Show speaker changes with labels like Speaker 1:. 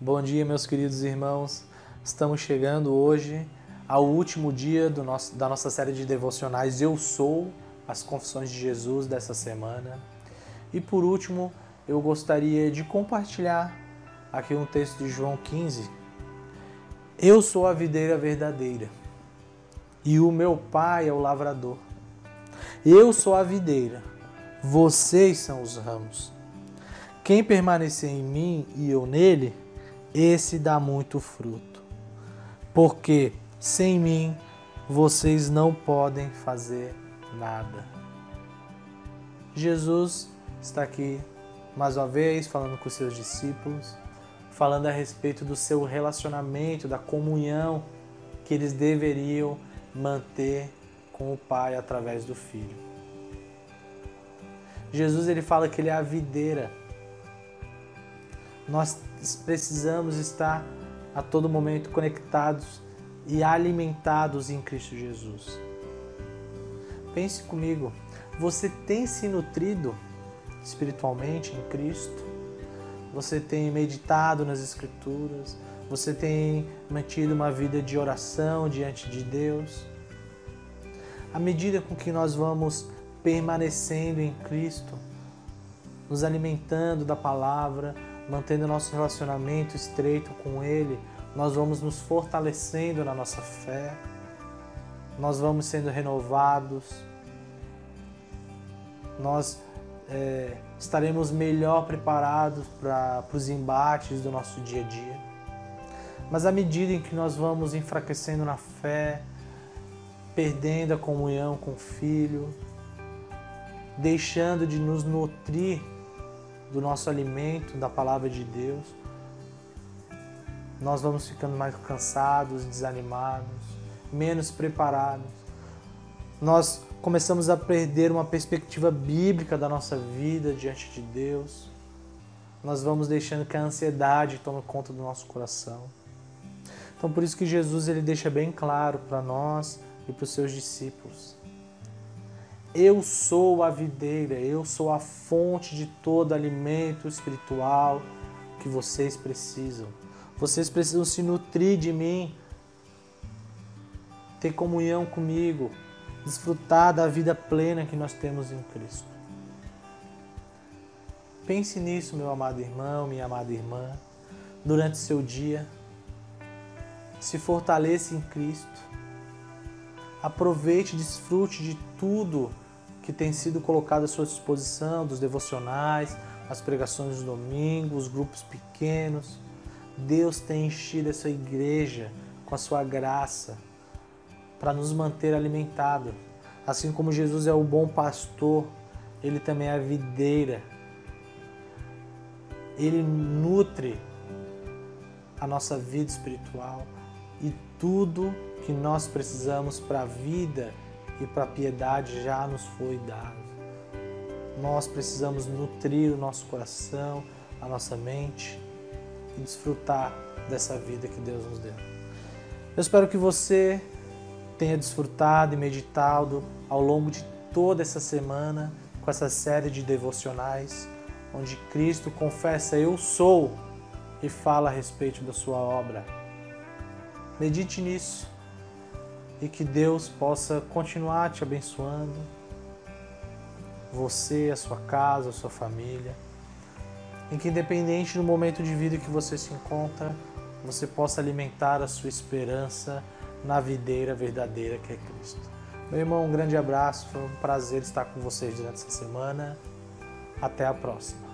Speaker 1: Bom dia, meus queridos irmãos. Estamos chegando hoje ao último dia nosso, da nossa série de devocionais Eu Sou, as Confissões de Jesus dessa semana. E por último, eu gostaria de compartilhar aqui um texto de João 15. Eu sou a videira verdadeira e o meu pai é o lavrador. Eu sou a videira, vocês são os ramos. Quem permanecer em mim e eu nele, esse dá muito fruto. Porque sem mim vocês não podem fazer nada. Jesus está aqui mais uma vez falando com seus discípulos, falando a respeito do seu relacionamento, da comunhão que eles deveriam manter com o Pai através do Filho. Jesus ele fala que ele é a videira. Nós precisamos estar a todo momento conectados e alimentados em Cristo Jesus. Pense comigo, você tem se nutrido espiritualmente em Cristo? Você tem meditado nas Escrituras? Você tem mantido uma vida de oração diante de Deus? À medida com que nós vamos permanecendo em Cristo, nos alimentando da palavra, mantendo nosso relacionamento estreito com Ele, nós vamos nos fortalecendo na nossa fé, nós vamos sendo renovados, nós é, estaremos melhor preparados para os embates do nosso dia a dia. Mas à medida em que nós vamos enfraquecendo na fé, perdendo a comunhão com o Filho, deixando de nos nutrir do nosso alimento, da palavra de Deus, nós vamos ficando mais cansados, desanimados, menos preparados. Nós começamos a perder uma perspectiva bíblica da nossa vida diante de Deus. Nós vamos deixando que a ansiedade tome conta do nosso coração. Então por isso que Jesus ele deixa bem claro para nós e para os seus discípulos. Eu sou a videira, eu sou a fonte de todo alimento espiritual que vocês precisam. Vocês precisam se nutrir de mim, ter comunhão comigo, desfrutar da vida plena que nós temos em Cristo. Pense nisso, meu amado irmão, minha amada irmã, durante seu dia. Se fortaleça em Cristo. Aproveite desfrute de tudo que tem sido colocado à sua disposição, dos devocionais, as pregações dos domingos, os grupos pequenos. Deus tem enchido essa igreja com a sua graça para nos manter alimentados. Assim como Jesus é o bom pastor, ele também é a videira. Ele nutre a nossa vida espiritual e tudo que nós precisamos para a vida e para a piedade já nos foi dado. Nós precisamos nutrir o nosso coração, a nossa mente e desfrutar dessa vida que Deus nos deu. Eu espero que você tenha desfrutado e meditado ao longo de toda essa semana com essa série de devocionais, onde Cristo confessa Eu sou e fala a respeito da sua obra. Medite nisso e que Deus possa continuar te abençoando, você, a sua casa, a sua família, em que independente do momento de vida que você se encontra, você possa alimentar a sua esperança na videira verdadeira que é Cristo. Meu irmão, um grande abraço, foi um prazer estar com vocês durante essa semana. Até a próxima.